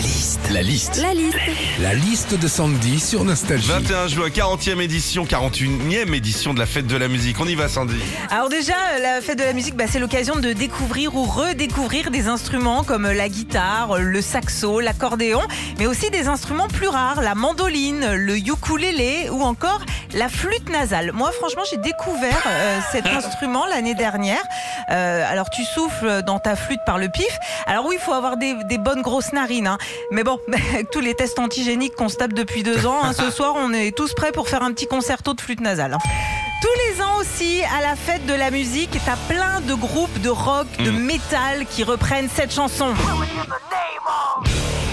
La liste. La liste. La liste. La liste de Sandy sur Nostalgie. 21 juin, 40e édition, 41e édition de la fête de la musique. On y va, Sandy. Alors déjà, euh, la fête de la musique, bah, c'est l'occasion de découvrir ou redécouvrir des instruments comme la guitare, le saxo, l'accordéon, mais aussi des instruments plus rares, la mandoline, le ukulélé ou encore la flûte nasale. Moi, franchement, j'ai découvert euh, cet instrument l'année dernière. Euh, alors, tu souffles dans ta flûte par le pif. Alors oui, il faut avoir des, des bonnes grosses narines. hein. Mais bon, avec tous les tests antigéniques qu'on se tape depuis deux ans, hein, ce soir, on est tous prêts pour faire un petit concerto de flûte nasale. hein. Tous les ans aussi, à la fête de la musique, t'as plein de groupes de rock, de métal qui reprennent cette chanson.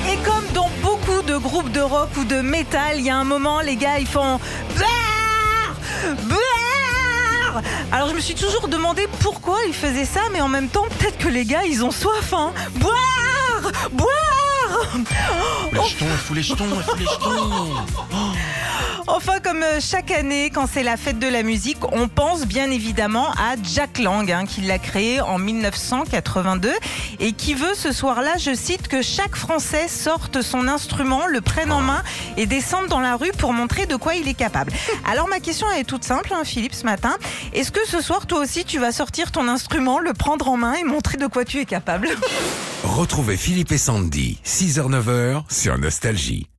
Et comme dans beaucoup de groupes de rock ou de métal, il y a un moment, les gars, ils font Alors je me suis toujours demandé pourquoi ils faisaient ça, mais en même temps, peut-être que les gars, ils ont soif. Hein. Boire Boire Les jetons, il faut les jetons, les jetons. Enfin, comme euh, chaque année, quand c'est la fête de la musique, on pense bien évidemment à Jack Lang, hein, qui l'a créé en 1982 et qui veut ce soir-là, je cite, que chaque Français sorte son instrument, le prenne en main et descende dans la rue pour montrer de quoi il est capable. Alors ma question est toute simple, hein, Philippe, ce matin. Est-ce que ce soir, toi aussi, tu vas sortir ton instrument, le prendre en main et montrer de quoi tu es capable? Retrouvez Philippe et Sandy, 6h-9h sur Nostalgie.